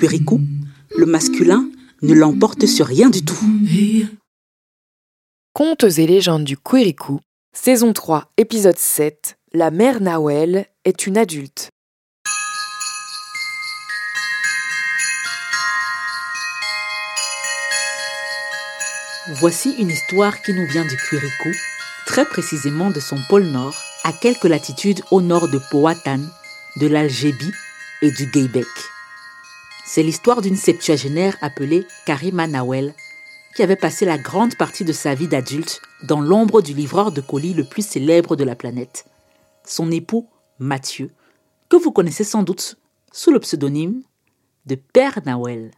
le masculin ne l'emporte sur rien du tout. Contes et légendes du Quirikou, saison 3, épisode 7. La mère Nawel est une adulte. Voici une histoire qui nous vient du Quirikou, très précisément de son pôle nord, à quelques latitudes au nord de Powhatan, de l'Algérie et du Gaybec. C'est l'histoire d'une septuagénaire appelée Karima Nawel, qui avait passé la grande partie de sa vie d'adulte dans l'ombre du livreur de colis le plus célèbre de la planète, son époux Mathieu, que vous connaissez sans doute sous le pseudonyme de Père Nawel.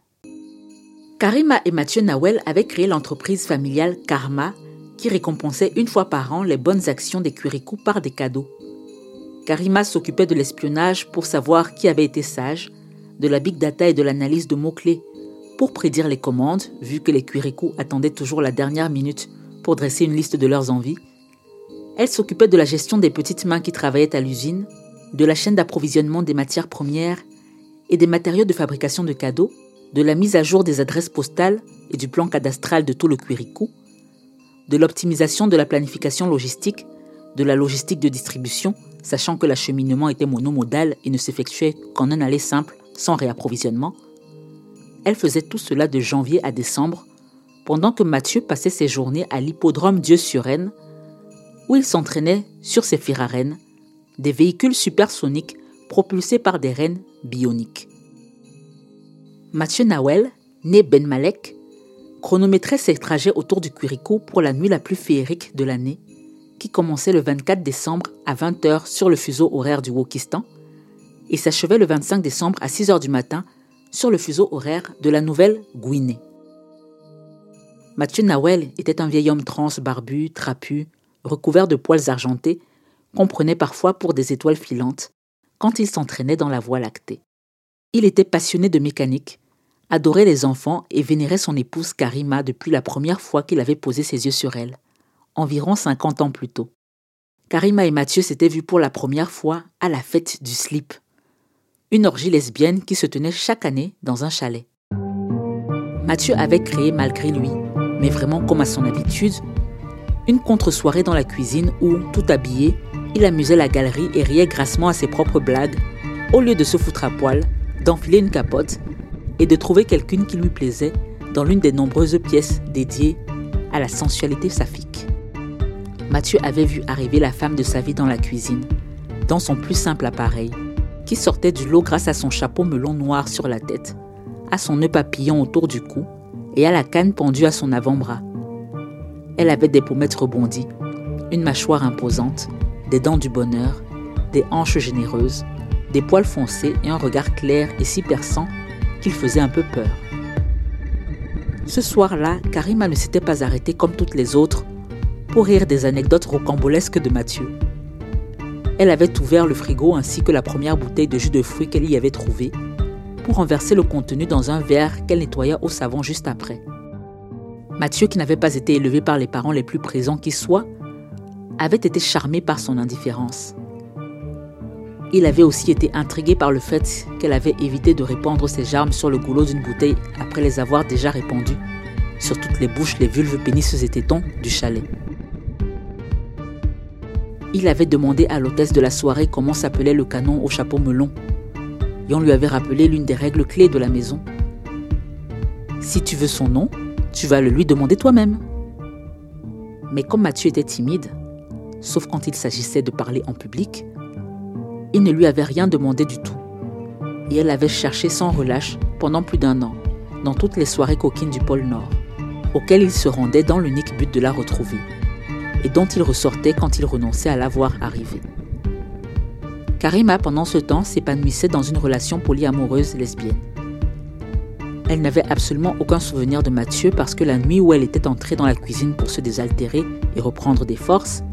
Karima et Mathieu Nawel avaient créé l'entreprise familiale Karma, qui récompensait une fois par an les bonnes actions des Curicou par des cadeaux. Karima s'occupait de l'espionnage pour savoir qui avait été sage, de la big data et de l'analyse de mots-clés pour prédire les commandes, vu que les Curicou attendaient toujours la dernière minute pour dresser une liste de leurs envies. Elle s'occupait de la gestion des petites mains qui travaillaient à l'usine, de la chaîne d'approvisionnement des matières premières et des matériaux de fabrication de cadeaux, de la mise à jour des adresses postales et du plan cadastral de tout le Quiricou, de l'optimisation de la planification logistique, de la logistique de distribution, sachant que l'acheminement était monomodal et ne s'effectuait qu'en un aller simple, sans réapprovisionnement. Elle faisait tout cela de janvier à décembre, pendant que Mathieu passait ses journées à l'hippodrome Dieu-sur-Rennes, où il s'entraînait sur ses rennes, des véhicules supersoniques propulsés par des rennes bioniques. Mathieu Nawel, né Ben Malek, chronométrait ses trajets autour du Quirico pour la nuit la plus féerique de l'année, qui commençait le 24 décembre à 20h sur le fuseau horaire du Wokistan et s'achevait le 25 décembre à 6h du matin sur le fuseau horaire de la Nouvelle-Guinée. Mathieu Nawel était un vieil homme trans barbu, trapu, recouvert de poils argentés, qu'on prenait parfois pour des étoiles filantes quand il s'entraînait dans la voie lactée. Il était passionné de mécanique, adorait les enfants et vénérait son épouse Karima depuis la première fois qu'il avait posé ses yeux sur elle, environ 50 ans plus tôt. Karima et Mathieu s'étaient vus pour la première fois à la fête du slip, une orgie lesbienne qui se tenait chaque année dans un chalet. Mathieu avait créé malgré lui, mais vraiment comme à son habitude, une contre-soirée dans la cuisine où, tout habillé, il amusait la galerie et riait grassement à ses propres blagues, au lieu de se foutre à poil, d'enfiler une capote et de trouver quelqu'une qui lui plaisait dans l'une des nombreuses pièces dédiées à la sensualité saphique. Mathieu avait vu arriver la femme de sa vie dans la cuisine, dans son plus simple appareil, qui sortait du lot grâce à son chapeau melon noir sur la tête, à son nœud papillon autour du cou et à la canne pendue à son avant-bras. Elle avait des pommettes rebondies, une mâchoire imposante, des dents du bonheur, des hanches généreuses, des poils foncés et un regard clair et si perçant qu'il faisait un peu peur. Ce soir-là, Karima ne s'était pas arrêtée comme toutes les autres pour rire des anecdotes rocambolesques de Mathieu. Elle avait ouvert le frigo ainsi que la première bouteille de jus de fruits qu'elle y avait trouvée pour renverser le contenu dans un verre qu'elle nettoya au savon juste après. Mathieu, qui n'avait pas été élevé par les parents les plus présents qui soient, avait été charmé par son indifférence. Il avait aussi été intrigué par le fait qu'elle avait évité de répandre ses germes sur le goulot d'une bouteille après les avoir déjà répandus sur toutes les bouches, les vulves, pénis et tétons du chalet. Il avait demandé à l'hôtesse de la soirée comment s'appelait le canon au chapeau melon. Et on lui avait rappelé l'une des règles clés de la maison. Si tu veux son nom, tu vas le lui demander toi-même. Mais comme Mathieu était timide, sauf quand il s'agissait de parler en public, il ne lui avait rien demandé du tout. Et elle avait cherché sans relâche pendant plus d'un an, dans toutes les soirées coquines du pôle Nord, auxquelles il se rendait dans l'unique but de la retrouver, et dont il ressortait quand il renonçait à la voir arriver. Karima, pendant ce temps, s'épanouissait dans une relation polyamoureuse lesbienne. Elle n'avait absolument aucun souvenir de Mathieu parce que la nuit où elle était entrée dans la cuisine pour se désaltérer et reprendre des forces,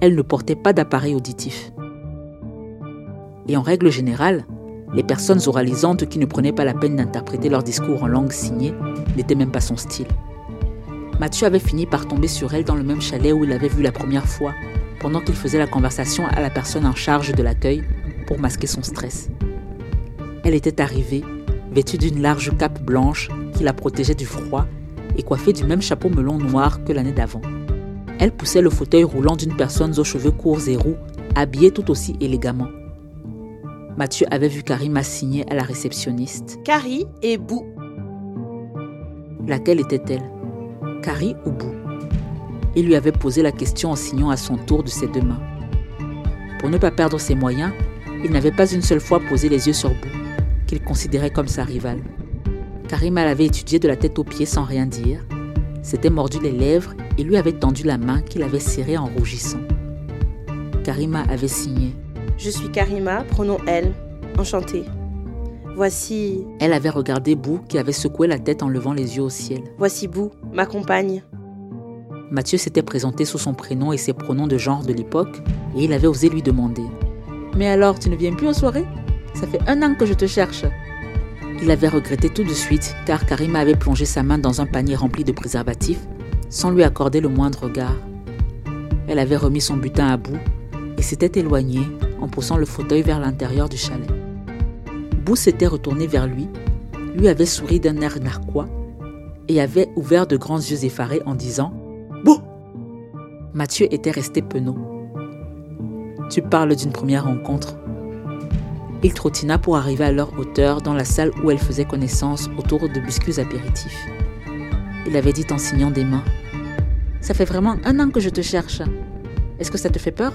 elle ne portait pas d'appareil auditif. Et en règle générale, les personnes oralisantes qui ne prenaient pas la peine d'interpréter leur discours en langue signée n'étaient même pas son style. Mathieu avait fini par tomber sur elle dans le même chalet où il l'avait vue la première fois, pendant qu'il faisait la conversation à la personne en charge de l'accueil pour masquer son stress. Elle était arrivée, vêtue d'une large cape blanche qui la protégeait du froid et coiffée du même chapeau melon noir que l'année d'avant. Elle poussait le fauteuil roulant d'une personne aux cheveux courts et roux, habillée tout aussi élégamment. Mathieu avait vu Karima signer à la réceptionniste. Carrie et Bou. Laquelle était-elle? Carrie ou Bou Il lui avait posé la question en signant à son tour de ses deux mains. Pour ne pas perdre ses moyens, il n'avait pas une seule fois posé les yeux sur Bou, qu'il considérait comme sa rivale. Karima l'avait étudié de la tête aux pieds sans rien dire, s'était mordu les lèvres et lui avait tendu la main qu'il avait serrée en rougissant. Karima avait signé. Je suis Karima, pronom elle. Enchantée. Voici. Elle avait regardé Bou qui avait secoué la tête en levant les yeux au ciel. Voici Bou, ma compagne. Mathieu s'était présenté sous son prénom et ses pronoms de genre de l'époque et il avait osé lui demander Mais alors, tu ne viens plus aux soirées Ça fait un an que je te cherche. Il avait regretté tout de suite car Karima avait plongé sa main dans un panier rempli de préservatifs sans lui accorder le moindre regard. Elle avait remis son butin à bout et s'était éloignée en poussant le fauteuil vers l'intérieur du chalet. Bou s'était retourné vers lui, lui avait souri d'un air narquois et avait ouvert de grands yeux effarés en disant Bou Mathieu était resté penaud. Tu parles d'une première rencontre. Il trottina pour arriver à leur hauteur dans la salle où elle faisait connaissance autour de biscuits apéritifs. Il avait dit en signant des mains Ça fait vraiment un an que je te cherche. Est-ce que ça te fait peur?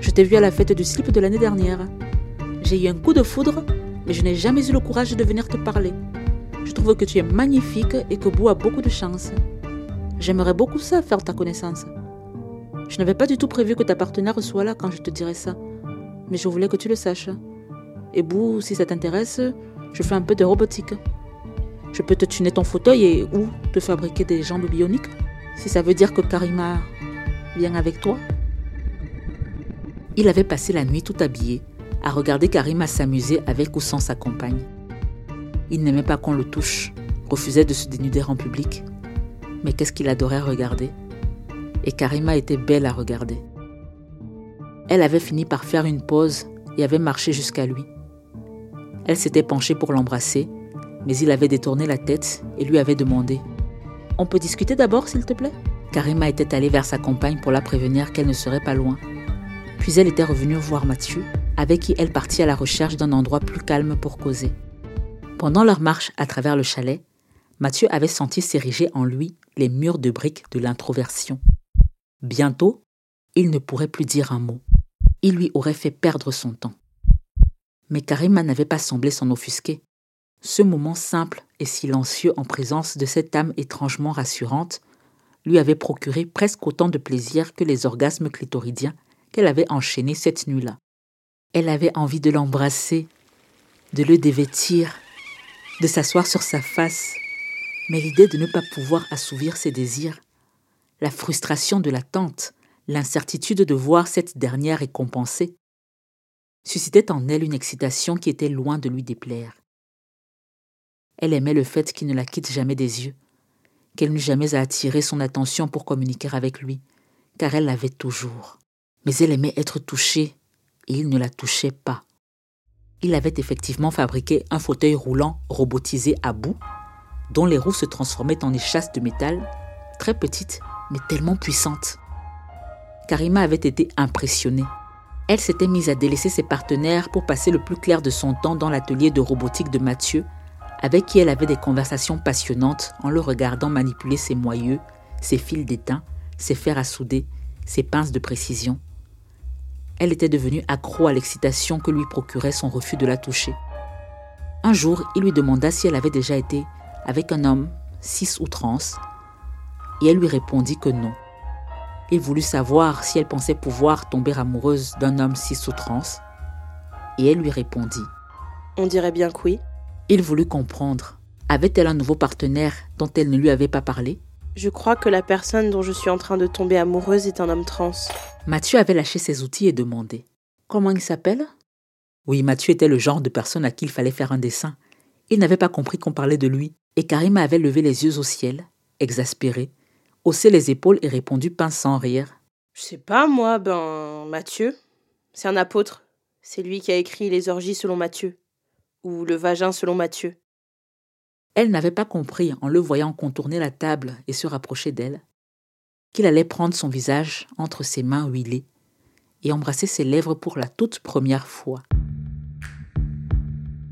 Je t'ai vu à la fête du slip de l'année dernière. J'ai eu un coup de foudre, mais je n'ai jamais eu le courage de venir te parler. Je trouve que tu es magnifique et que Bou a beaucoup de chance. J'aimerais beaucoup ça, faire ta connaissance. Je n'avais pas du tout prévu que ta partenaire soit là quand je te dirais ça, mais je voulais que tu le saches. Et Bou, si ça t'intéresse, je fais un peu de robotique. Je peux te tuner ton fauteuil et ou te fabriquer des jambes bioniques, si ça veut dire que Karima vient avec toi. Il avait passé la nuit tout habillé, à regarder Karima s'amuser avec ou sans sa compagne. Il n'aimait pas qu'on le touche, refusait de se dénuder en public. Mais qu'est-ce qu'il adorait regarder? Et Karima était belle à regarder. Elle avait fini par faire une pause et avait marché jusqu'à lui. Elle s'était penchée pour l'embrasser, mais il avait détourné la tête et lui avait demandé On peut discuter d'abord, s'il te plaît? Karima était allée vers sa compagne pour la prévenir qu'elle ne serait pas loin puis elle était revenue voir Mathieu, avec qui elle partit à la recherche d'un endroit plus calme pour causer. Pendant leur marche à travers le chalet, Mathieu avait senti s'ériger en lui les murs de briques de l'introversion. Bientôt, il ne pourrait plus dire un mot. Il lui aurait fait perdre son temps. Mais Karima n'avait pas semblé s'en offusquer. Ce moment simple et silencieux en présence de cette âme étrangement rassurante lui avait procuré presque autant de plaisir que les orgasmes clitoridiens qu'elle avait enchaîné cette nuit-là. Elle avait envie de l'embrasser, de le dévêtir, de s'asseoir sur sa face, mais l'idée de ne pas pouvoir assouvir ses désirs, la frustration de l'attente, l'incertitude de voir cette dernière récompensée, suscitait en elle une excitation qui était loin de lui déplaire. Elle aimait le fait qu'il ne la quitte jamais des yeux, qu'elle n'eût jamais à attirer son attention pour communiquer avec lui, car elle l'avait toujours mais elle aimait être touchée et il ne la touchait pas. Il avait effectivement fabriqué un fauteuil roulant robotisé à bout, dont les roues se transformaient en échasses de métal, très petites mais tellement puissantes. Karima avait été impressionnée. Elle s'était mise à délaisser ses partenaires pour passer le plus clair de son temps dans l'atelier de robotique de Mathieu, avec qui elle avait des conversations passionnantes en le regardant manipuler ses moyeux, ses fils d'étain, ses fers à souder, ses pinces de précision elle était devenue accro à l'excitation que lui procurait son refus de la toucher. Un jour, il lui demanda si elle avait déjà été avec un homme, cis ou trans, et elle lui répondit que non. Il voulut savoir si elle pensait pouvoir tomber amoureuse d'un homme cis ou trans, et elle lui répondit. On dirait bien que oui. Il voulut comprendre. Avait-elle un nouveau partenaire dont elle ne lui avait pas parlé? Je crois que la personne dont je suis en train de tomber amoureuse est un homme trans. Mathieu avait lâché ses outils et demandé Comment il s'appelle? Oui, Mathieu était le genre de personne à qui il fallait faire un dessin. Il n'avait pas compris qu'on parlait de lui, et Karima avait levé les yeux au ciel, exaspérée, haussé les épaules et répondu pince sans rire. Je sais pas, moi, ben. Mathieu. C'est un apôtre. C'est lui qui a écrit Les orgies selon Matthieu. Ou Le vagin selon Matthieu. Elle n'avait pas compris, en le voyant contourner la table et se rapprocher d'elle, qu'il allait prendre son visage entre ses mains huilées et embrasser ses lèvres pour la toute première fois.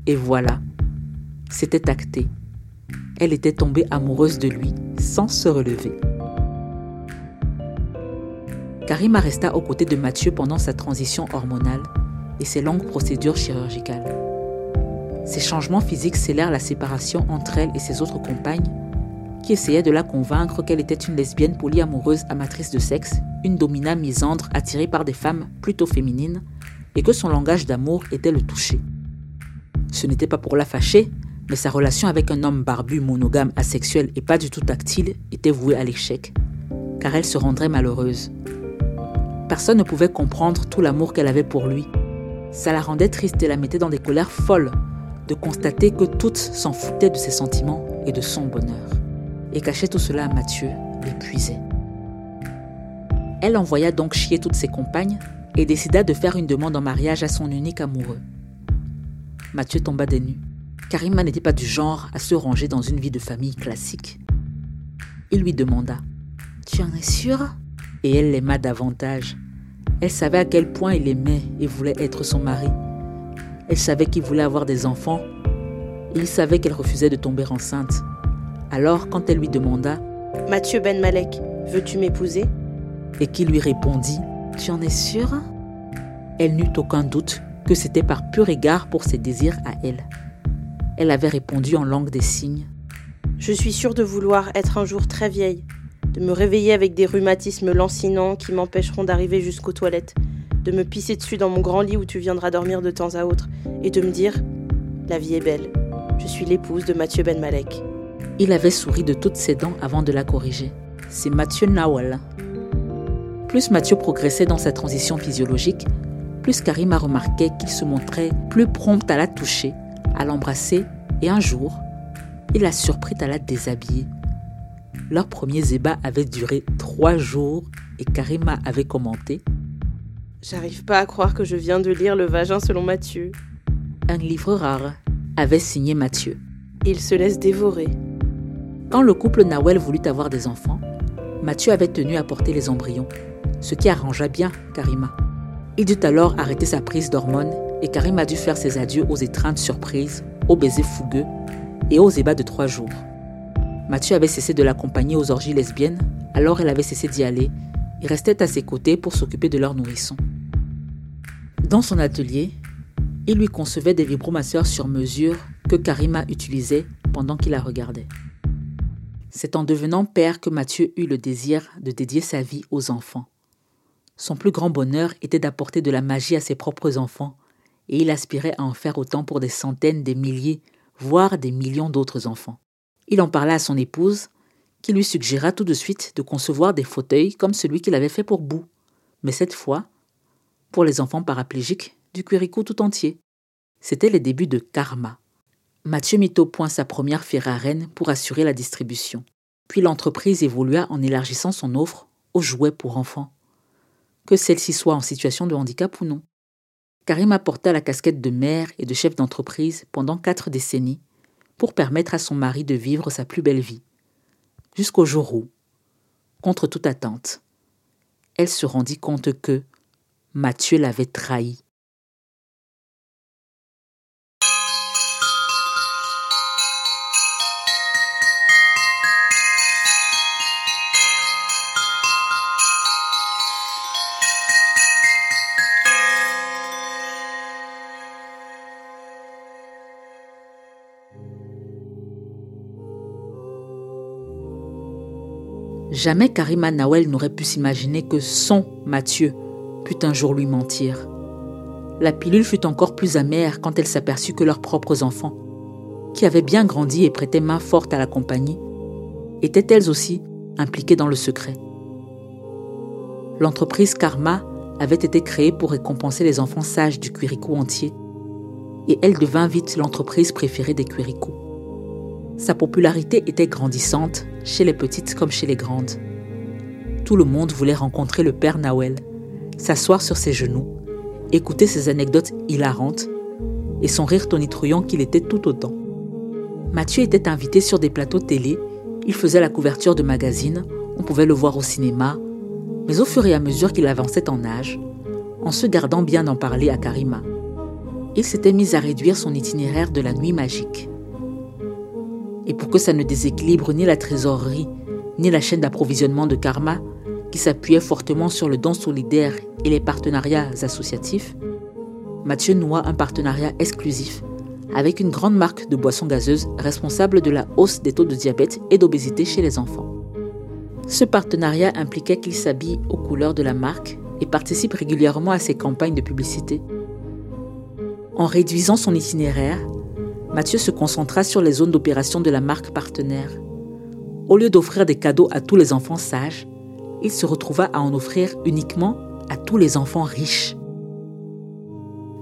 Et voilà, c'était acté. Elle était tombée amoureuse de lui sans se relever. Karima resta aux côtés de Mathieu pendant sa transition hormonale et ses longues procédures chirurgicales. Ces changements physiques scellèrent la séparation entre elle et ses autres compagnes, qui essayaient de la convaincre qu'elle était une lesbienne polyamoureuse amatrice de sexe, une domina misandre attirée par des femmes plutôt féminines, et que son langage d'amour était le toucher. Ce n'était pas pour la fâcher, mais sa relation avec un homme barbu, monogame, asexuel et pas du tout tactile était vouée à l'échec, car elle se rendrait malheureuse. Personne ne pouvait comprendre tout l'amour qu'elle avait pour lui. Ça la rendait triste et la mettait dans des colères folles de constater que toutes s'en foutaient de ses sentiments et de son bonheur. Et cachait tout cela à Mathieu, l'épuisait. Elle envoya donc chier toutes ses compagnes et décida de faire une demande en mariage à son unique amoureux. Mathieu tomba des nues. Karima n'était pas du genre à se ranger dans une vie de famille classique. Il lui demanda Tu en es sûre Et elle l'aima davantage. Elle savait à quel point il aimait et voulait être son mari. Elle savait qu'il voulait avoir des enfants. Il savait qu'elle refusait de tomber enceinte. Alors, quand elle lui demanda Mathieu Ben Malek, veux-tu m'épouser? et qu'il lui répondit Tu en es sûre Elle n'eut aucun doute que c'était par pur égard pour ses désirs à elle. Elle avait répondu en langue des signes Je suis sûre de vouloir être un jour très vieille, de me réveiller avec des rhumatismes lancinants qui m'empêcheront d'arriver jusqu'aux toilettes, de me pisser dessus dans mon grand lit où tu viendras dormir de temps à autre, et de me dire La vie est belle, je suis l'épouse de Mathieu Ben Malek. Il avait souri de toutes ses dents avant de la corriger. C'est Mathieu Nawal. Plus Mathieu progressait dans sa transition physiologique, plus Karima remarquait qu'il se montrait plus prompt à la toucher, à l'embrasser, et un jour, il la surprit à la déshabiller. Leur premier zébat avait duré trois jours et Karima avait commenté J'arrive pas à croire que je viens de lire Le vagin selon Mathieu. Un livre rare, avait signé Mathieu. Il se laisse dévorer. Quand le couple Nawel voulut avoir des enfants, Mathieu avait tenu à porter les embryons, ce qui arrangea bien Karima. Il dut alors arrêter sa prise d'hormones et Karima dut faire ses adieux aux étreintes surprises, aux baisers fougueux et aux ébats de trois jours. Mathieu avait cessé de l'accompagner aux orgies lesbiennes, alors elle avait cessé d'y aller et restait à ses côtés pour s'occuper de leur nourrisson. Dans son atelier, il lui concevait des vibromasseurs sur mesure que Karima utilisait pendant qu'il la regardait. C'est en devenant père que Mathieu eut le désir de dédier sa vie aux enfants. Son plus grand bonheur était d'apporter de la magie à ses propres enfants, et il aspirait à en faire autant pour des centaines, des milliers, voire des millions d'autres enfants. Il en parla à son épouse, qui lui suggéra tout de suite de concevoir des fauteuils comme celui qu'il avait fait pour Bou, mais cette fois pour les enfants paraplégiques du Quirico tout entier. C'était les débuts de Karma. Mathieu mit au point sa première Ferraren pour assurer la distribution. Puis l'entreprise évolua en élargissant son offre aux jouets pour enfants. Que celle-ci soit en situation de handicap ou non. Karima porta la casquette de mère et de chef d'entreprise pendant quatre décennies pour permettre à son mari de vivre sa plus belle vie jusqu'au jour où, contre toute attente, elle se rendit compte que Mathieu l'avait trahi. Jamais Karima Nawel n'aurait pu s'imaginer que son Mathieu un jour lui mentir. La pilule fut encore plus amère quand elle s'aperçut que leurs propres enfants, qui avaient bien grandi et prêtaient main forte à la compagnie, étaient elles aussi impliquées dans le secret. L'entreprise Karma avait été créée pour récompenser les enfants sages du Quirico entier et elle devint vite l'entreprise préférée des Quirico. Sa popularité était grandissante, chez les petites comme chez les grandes. Tout le monde voulait rencontrer le Père Nawel, s'asseoir sur ses genoux, écouter ses anecdotes hilarantes et son rire tonitruant qu'il était tout autant. Mathieu était invité sur des plateaux télé, il faisait la couverture de magazines, on pouvait le voir au cinéma, mais au fur et à mesure qu'il avançait en âge, en se gardant bien d'en parler à Karima, il s'était mis à réduire son itinéraire de la nuit magique. Et pour que ça ne déséquilibre ni la trésorerie, ni la chaîne d'approvisionnement de Karma, qui s'appuyait fortement sur le don solidaire et les partenariats associatifs, Mathieu noua un partenariat exclusif avec une grande marque de boissons gazeuses responsable de la hausse des taux de diabète et d'obésité chez les enfants. Ce partenariat impliquait qu'il s'habille aux couleurs de la marque et participe régulièrement à ses campagnes de publicité. En réduisant son itinéraire, Mathieu se concentra sur les zones d'opération de la marque partenaire. Au lieu d'offrir des cadeaux à tous les enfants sages, il se retrouva à en offrir uniquement à tous les enfants riches.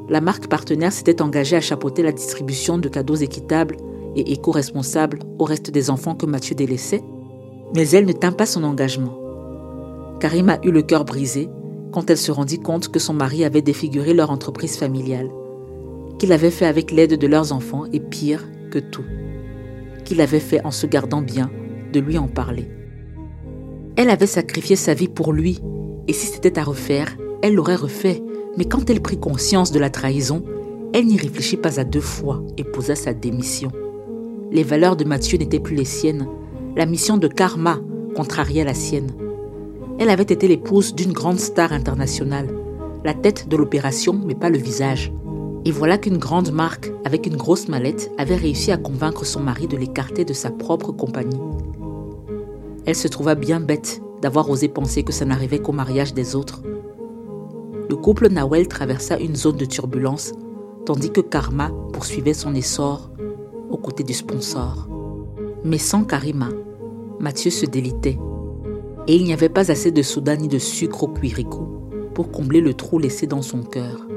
La marque partenaire s'était engagée à chapeauter la distribution de cadeaux équitables et éco-responsables au reste des enfants que Mathieu délaissait, mais elle ne tint pas son engagement. Karima eut le cœur brisé quand elle se rendit compte que son mari avait défiguré leur entreprise familiale, qu'il avait fait avec l'aide de leurs enfants et pire que tout, qu'il avait fait en se gardant bien de lui en parler. Elle avait sacrifié sa vie pour lui, et si c'était à refaire, elle l'aurait refait, mais quand elle prit conscience de la trahison, elle n'y réfléchit pas à deux fois et posa sa démission. Les valeurs de Mathieu n'étaient plus les siennes, la mission de karma contrariait la sienne. Elle avait été l'épouse d'une grande star internationale, la tête de l'opération mais pas le visage. Et voilà qu'une grande marque, avec une grosse mallette, avait réussi à convaincre son mari de l'écarter de sa propre compagnie. Elle se trouva bien bête d'avoir osé penser que ça n'arrivait qu'au mariage des autres. Le couple Nawel traversa une zone de turbulence, tandis que Karma poursuivait son essor aux côtés du sponsor. Mais sans Karima, Mathieu se délitait et il n'y avait pas assez de soda ni de sucre au cuiricou pour combler le trou laissé dans son cœur.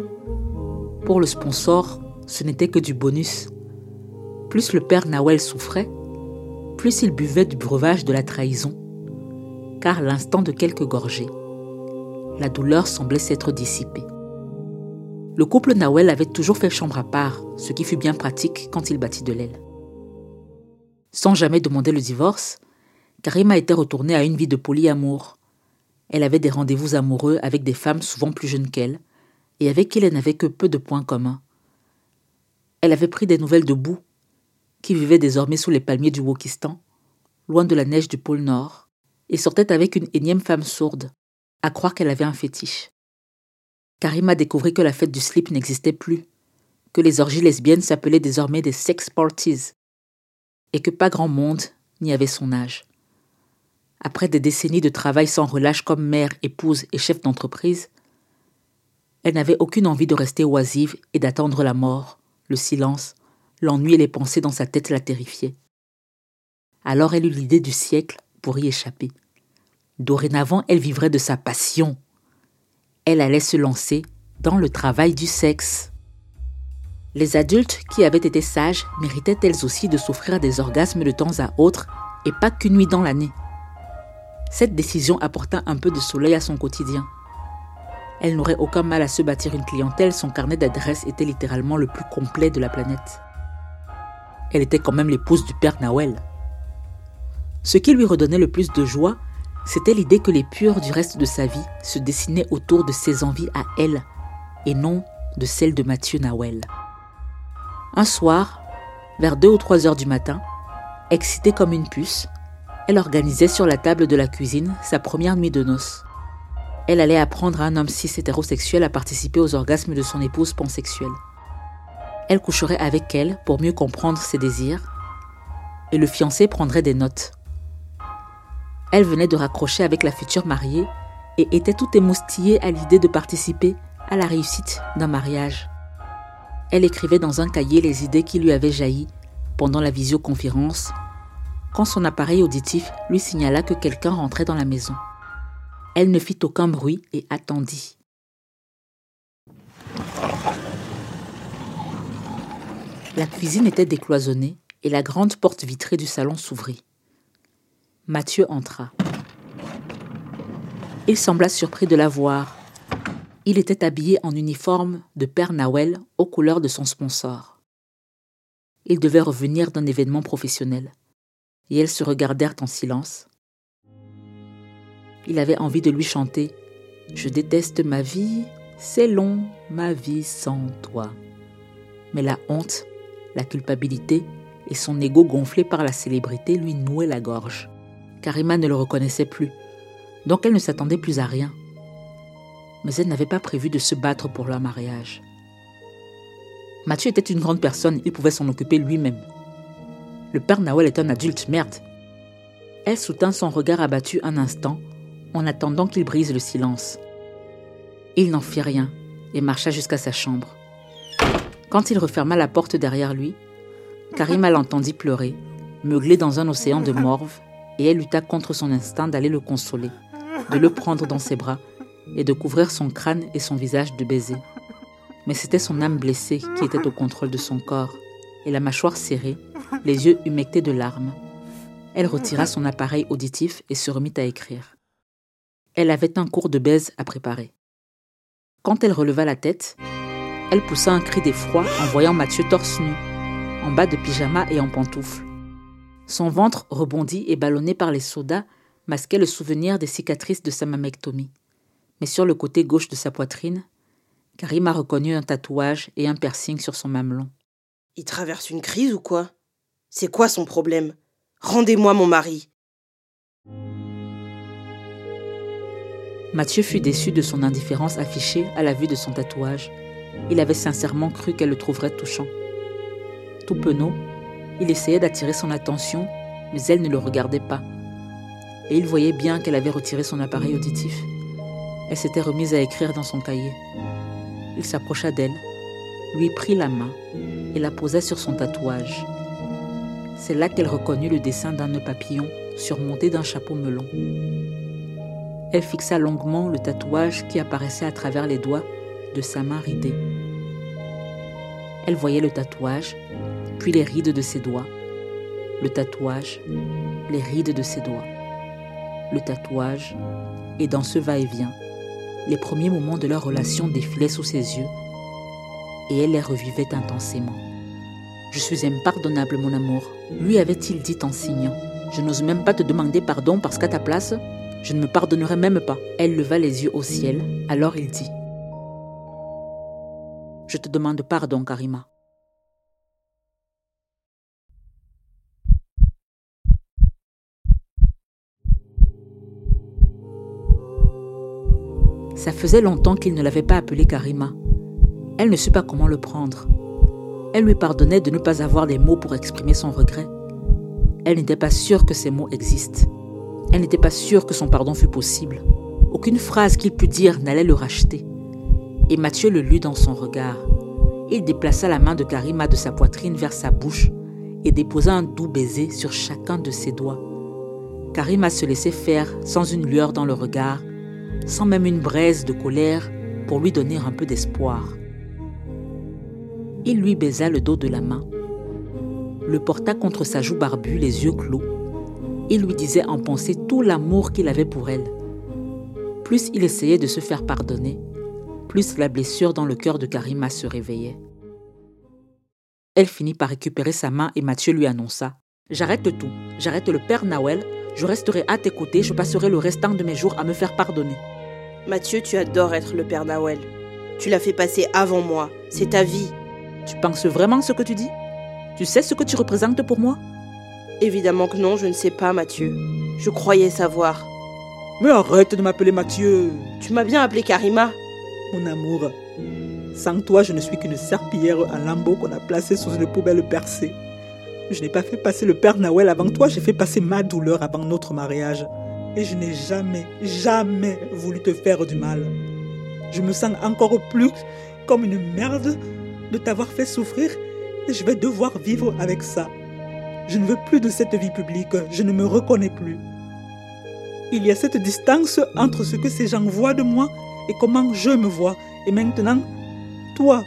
Pour le sponsor, ce n'était que du bonus. Plus le père Nawel souffrait, plus il buvait du breuvage de la trahison, car l'instant de quelques gorgées, la douleur semblait s'être dissipée. Le couple Nawel avait toujours fait chambre à part, ce qui fut bien pratique quand il battit de l'aile. Sans jamais demander le divorce, Karima était retournée à une vie de polyamour. Elle avait des rendez-vous amoureux avec des femmes souvent plus jeunes qu'elle, et avec qui elle n'avait que peu de points communs. Elle avait pris des nouvelles de Bou, qui vivait désormais sous les palmiers du Wokistan, loin de la neige du pôle Nord, et sortait avec une énième femme sourde, à croire qu'elle avait un fétiche. Karima découvrit que la fête du slip n'existait plus, que les orgies lesbiennes s'appelaient désormais des sex parties, et que pas grand monde n'y avait son âge. Après des décennies de travail sans relâche comme mère, épouse et chef d'entreprise, elle n'avait aucune envie de rester oisive et d'attendre la mort, le silence, l'ennui et les pensées dans sa tête la terrifiaient. Alors elle eut l'idée du siècle pour y échapper. Dorénavant, elle vivrait de sa passion. Elle allait se lancer dans le travail du sexe. Les adultes qui avaient été sages méritaient elles aussi de souffrir des orgasmes de temps à autre et pas qu'une nuit dans l'année. Cette décision apporta un peu de soleil à son quotidien. Elle n'aurait aucun mal à se bâtir une clientèle, son carnet d'adresses était littéralement le plus complet de la planète. Elle était quand même l'épouse du père Nawel. Ce qui lui redonnait le plus de joie, c'était l'idée que les purs du reste de sa vie se dessinaient autour de ses envies à elle, et non de celles de Mathieu Nawel. Un soir, vers deux ou trois heures du matin, excitée comme une puce, elle organisait sur la table de la cuisine sa première nuit de noces. Elle allait apprendre à un homme cis hétérosexuel à participer aux orgasmes de son épouse pansexuelle. Elle coucherait avec elle pour mieux comprendre ses désirs, et le fiancé prendrait des notes. Elle venait de raccrocher avec la future mariée et était tout émoustillée à l'idée de participer à la réussite d'un mariage. Elle écrivait dans un cahier les idées qui lui avaient jailli pendant la visioconférence quand son appareil auditif lui signala que quelqu'un rentrait dans la maison. Elle ne fit aucun bruit et attendit. La cuisine était décloisonnée et la grande porte vitrée du salon s'ouvrit. Mathieu entra. Il sembla surpris de la voir. Il était habillé en uniforme de Père Nawel aux couleurs de son sponsor. Il devait revenir d'un événement professionnel. Et elles se regardèrent en silence. Il avait envie de lui chanter Je déteste ma vie, c'est long, ma vie sans toi. Mais la honte, la culpabilité et son ego gonflé par la célébrité lui nouaient la gorge. Karima ne le reconnaissait plus, donc elle ne s'attendait plus à rien. Mais elle n'avait pas prévu de se battre pour leur mariage. Mathieu était une grande personne, il pouvait s'en occuper lui-même. Le père Nawel est un adulte, merde. Elle soutint son regard abattu un instant, en attendant qu'il brise le silence. Il n'en fit rien et marcha jusqu'à sa chambre. Quand il referma la porte derrière lui, Karima l'entendit pleurer, meugler dans un océan de morve, et elle lutta contre son instinct d'aller le consoler, de le prendre dans ses bras et de couvrir son crâne et son visage de baisers. Mais c'était son âme blessée qui était au contrôle de son corps, et la mâchoire serrée, les yeux humectés de larmes. Elle retira son appareil auditif et se remit à écrire. Elle avait un cours de baise à préparer. Quand elle releva la tête, elle poussa un cri d'effroi en voyant Mathieu torse nu, en bas de pyjama et en pantoufles. Son ventre rebondi et ballonné par les sodas masquait le souvenir des cicatrices de sa mammectomie. Mais sur le côté gauche de sa poitrine, Karim a reconnu un tatouage et un piercing sur son mamelon. Il traverse une crise ou quoi? C'est quoi son problème? Rendez-moi mon mari. Mathieu fut déçu de son indifférence affichée à la vue de son tatouage. Il avait sincèrement cru qu'elle le trouverait touchant. Tout penaud, il essayait d'attirer son attention, mais elle ne le regardait pas. Et il voyait bien qu'elle avait retiré son appareil auditif. Elle s'était remise à écrire dans son cahier. Il s'approcha d'elle, lui prit la main et la posa sur son tatouage. C'est là qu'elle reconnut le dessin d'un nœud papillon surmonté d'un chapeau melon. Elle fixa longuement le tatouage qui apparaissait à travers les doigts de sa main ridée. Elle voyait le tatouage, puis les rides de ses doigts. Le tatouage, les rides de ses doigts. Le tatouage, et dans ce va-et-vient, les premiers moments de leur relation défilaient sous ses yeux, et elle les revivait intensément. Je suis impardonnable, mon amour, lui avait-il dit en signant. Je n'ose même pas te demander pardon parce qu'à ta place, je ne me pardonnerai même pas. Elle leva les yeux au ciel, alors il dit Je te demande pardon, Karima. Ça faisait longtemps qu'il ne l'avait pas appelée Karima. Elle ne sut pas comment le prendre. Elle lui pardonnait de ne pas avoir les mots pour exprimer son regret. Elle n'était pas sûre que ces mots existent. Elle n'était pas sûre que son pardon fût possible. Aucune phrase qu'il pût dire n'allait le racheter. Et Mathieu le lut dans son regard. Il déplaça la main de Karima de sa poitrine vers sa bouche et déposa un doux baiser sur chacun de ses doigts. Karima se laissait faire sans une lueur dans le regard, sans même une braise de colère pour lui donner un peu d'espoir. Il lui baisa le dos de la main, le porta contre sa joue barbue, les yeux clos, il lui disait en pensée tout l'amour qu'il avait pour elle. Plus il essayait de se faire pardonner, plus la blessure dans le cœur de Karima se réveillait. Elle finit par récupérer sa main et Mathieu lui annonça J'arrête tout, j'arrête le père Nawel, je resterai à tes côtés, je passerai le restant de mes jours à me faire pardonner. Mathieu, tu adores être le père Nawel. Tu l'as fait passer avant moi, c'est ta vie. Tu penses vraiment ce que tu dis? Tu sais ce que tu représentes pour moi? Évidemment que non, je ne sais pas, Mathieu. Je croyais savoir. Mais arrête de m'appeler Mathieu. Tu m'as bien appelé Karima. Mon amour, sans toi, je ne suis qu'une serpillière en lambeaux qu'on a placée sous une poubelle percée. Je n'ai pas fait passer le Père Noël avant toi, j'ai fait passer ma douleur avant notre mariage. Et je n'ai jamais, jamais voulu te faire du mal. Je me sens encore plus comme une merde de t'avoir fait souffrir et je vais devoir vivre avec ça. Je ne veux plus de cette vie publique, je ne me reconnais plus. Il y a cette distance entre ce que ces gens voient de moi et comment je me vois. Et maintenant, toi,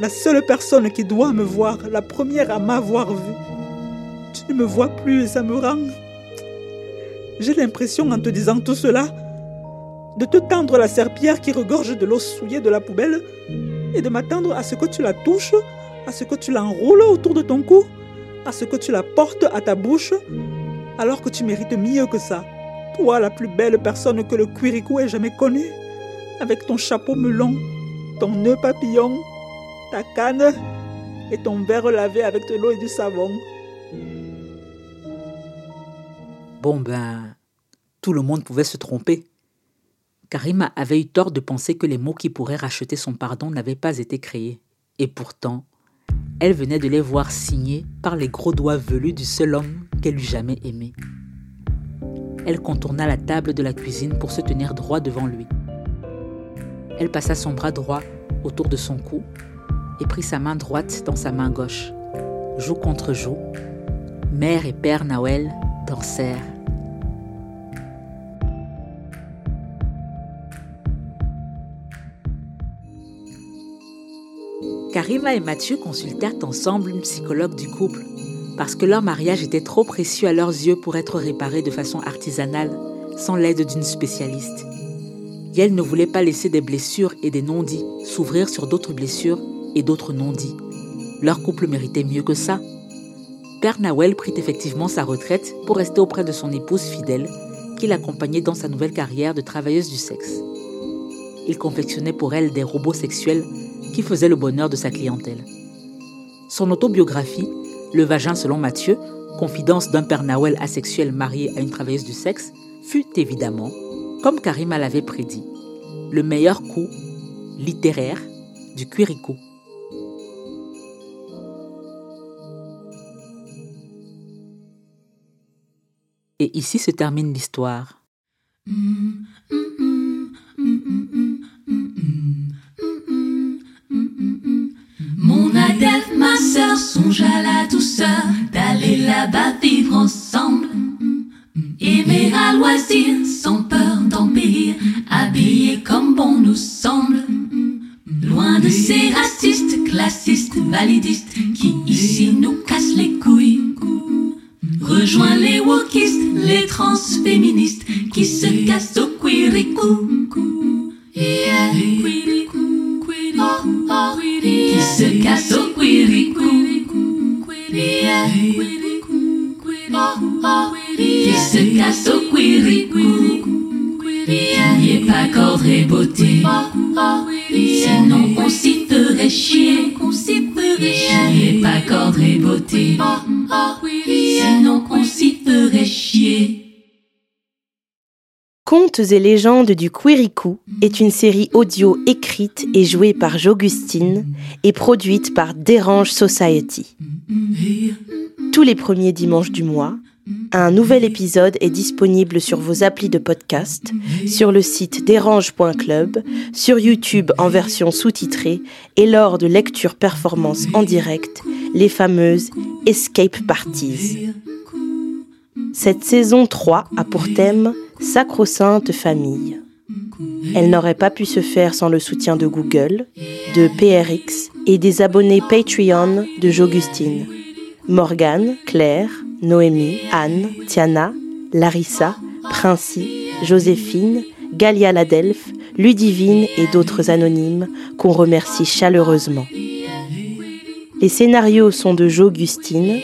La seule personne qui doit me voir, la première à m'avoir vu. Tu ne me vois plus et ça me rend... J'ai l'impression en te disant tout cela de te tendre la serpillère qui regorge de l'eau souillée de la poubelle et de m'attendre à ce que tu la touches, à ce que tu l'enroules autour de ton cou, à ce que tu la portes à ta bouche, alors que tu mérites mieux que ça. Toi, la plus belle personne que le cuiricou ait jamais connue, avec ton chapeau melon, ton nœud papillon, ta canne et ton verre lavé avec de l'eau et du savon. Bon ben, tout le monde pouvait se tromper. Karima avait eu tort de penser que les mots qui pourraient racheter son pardon n'avaient pas été créés. Et pourtant, elle venait de les voir signés par les gros doigts velus du seul homme qu'elle eût jamais aimé. Elle contourna la table de la cuisine pour se tenir droit devant lui. Elle passa son bras droit autour de son cou et prit sa main droite dans sa main gauche. Joue contre joue, mère et père Noël dansèrent. Karima et Mathieu consultèrent ensemble une psychologue du couple parce que leur mariage était trop précieux à leurs yeux pour être réparé de façon artisanale sans l'aide d'une spécialiste. Elle ne voulait pas laisser des blessures et des non-dits s'ouvrir sur d'autres blessures et d'autres non-dits. Leur couple méritait mieux que ça. Père Nawel prit effectivement sa retraite pour rester auprès de son épouse fidèle, qui l'accompagnait dans sa nouvelle carrière de travailleuse du sexe. Il confectionnait pour elle des robots sexuels qui faisaient le bonheur de sa clientèle. Son autobiographie, Le vagin selon Mathieu, confidence d'un Père Nawel asexuel marié à une travailleuse du sexe, fut évidemment, comme Karima l'avait prédit, le meilleur coup littéraire du Quirico. Et ici se termine l'histoire. Mon Adèle, ma sœur, songe à la douceur d'aller là-bas vivre ensemble. Aimer à loisir, Loin de ces racistes, classistes, validistes qui ici nous cassent les couilles. Rejoins les wokistes, les transféministes qui se cassent au queericou. Yeah, qui se cassent au queericou. Yeah, qui se cassent au chier. Contes et légendes du Quirikou est une série audio écrite et jouée par J'Augustine et produite par Dérange Society. Tous les premiers dimanches du mois, un nouvel épisode est disponible sur vos applis de podcast, sur le site dérange.club, sur YouTube en version sous-titrée et lors de lectures performances en direct, les fameuses Escape Parties. Cette saison 3 a pour thème Sacro-Sainte Famille. Elle n'aurait pas pu se faire sans le soutien de Google, de PRX et des abonnés Patreon de J'Augustine. Morgane, Claire, Noémie, Anne, Tiana, Larissa, Princi, Joséphine, Galia Ladelph, Ludivine et d'autres anonymes qu'on remercie chaleureusement. Les scénarios sont de J'Augustine,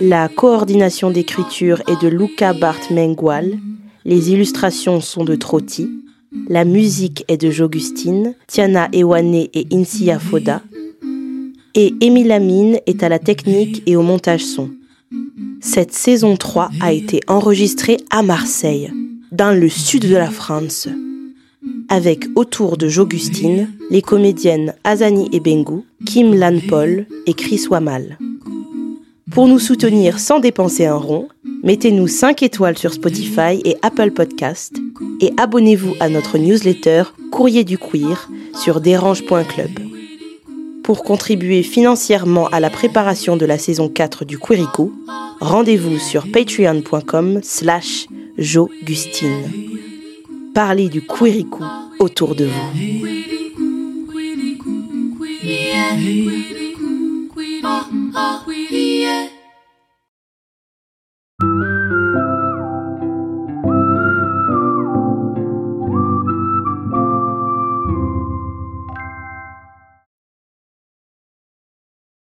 la coordination d'écriture est de Luca Bart Mengual, les illustrations sont de Trotti, la musique est de J'Augustine, Tiana Ewane et Insia Foda, et Émile Amine est à la technique et au montage son. Cette saison 3 a été enregistrée à Marseille, dans le sud de la France, avec autour de J'Augustine les comédiennes Azani Ebengu, Kim Lan Paul et Chris Wamal. Pour nous soutenir sans dépenser un rond, mettez-nous 5 étoiles sur Spotify et Apple Podcast et abonnez-vous à notre newsletter Courrier du Queer sur dérange.club. Pour contribuer financièrement à la préparation de la saison 4 du Quirico, rendez-vous sur patreon.com slash jogustine parler du Quiricou autour de vous.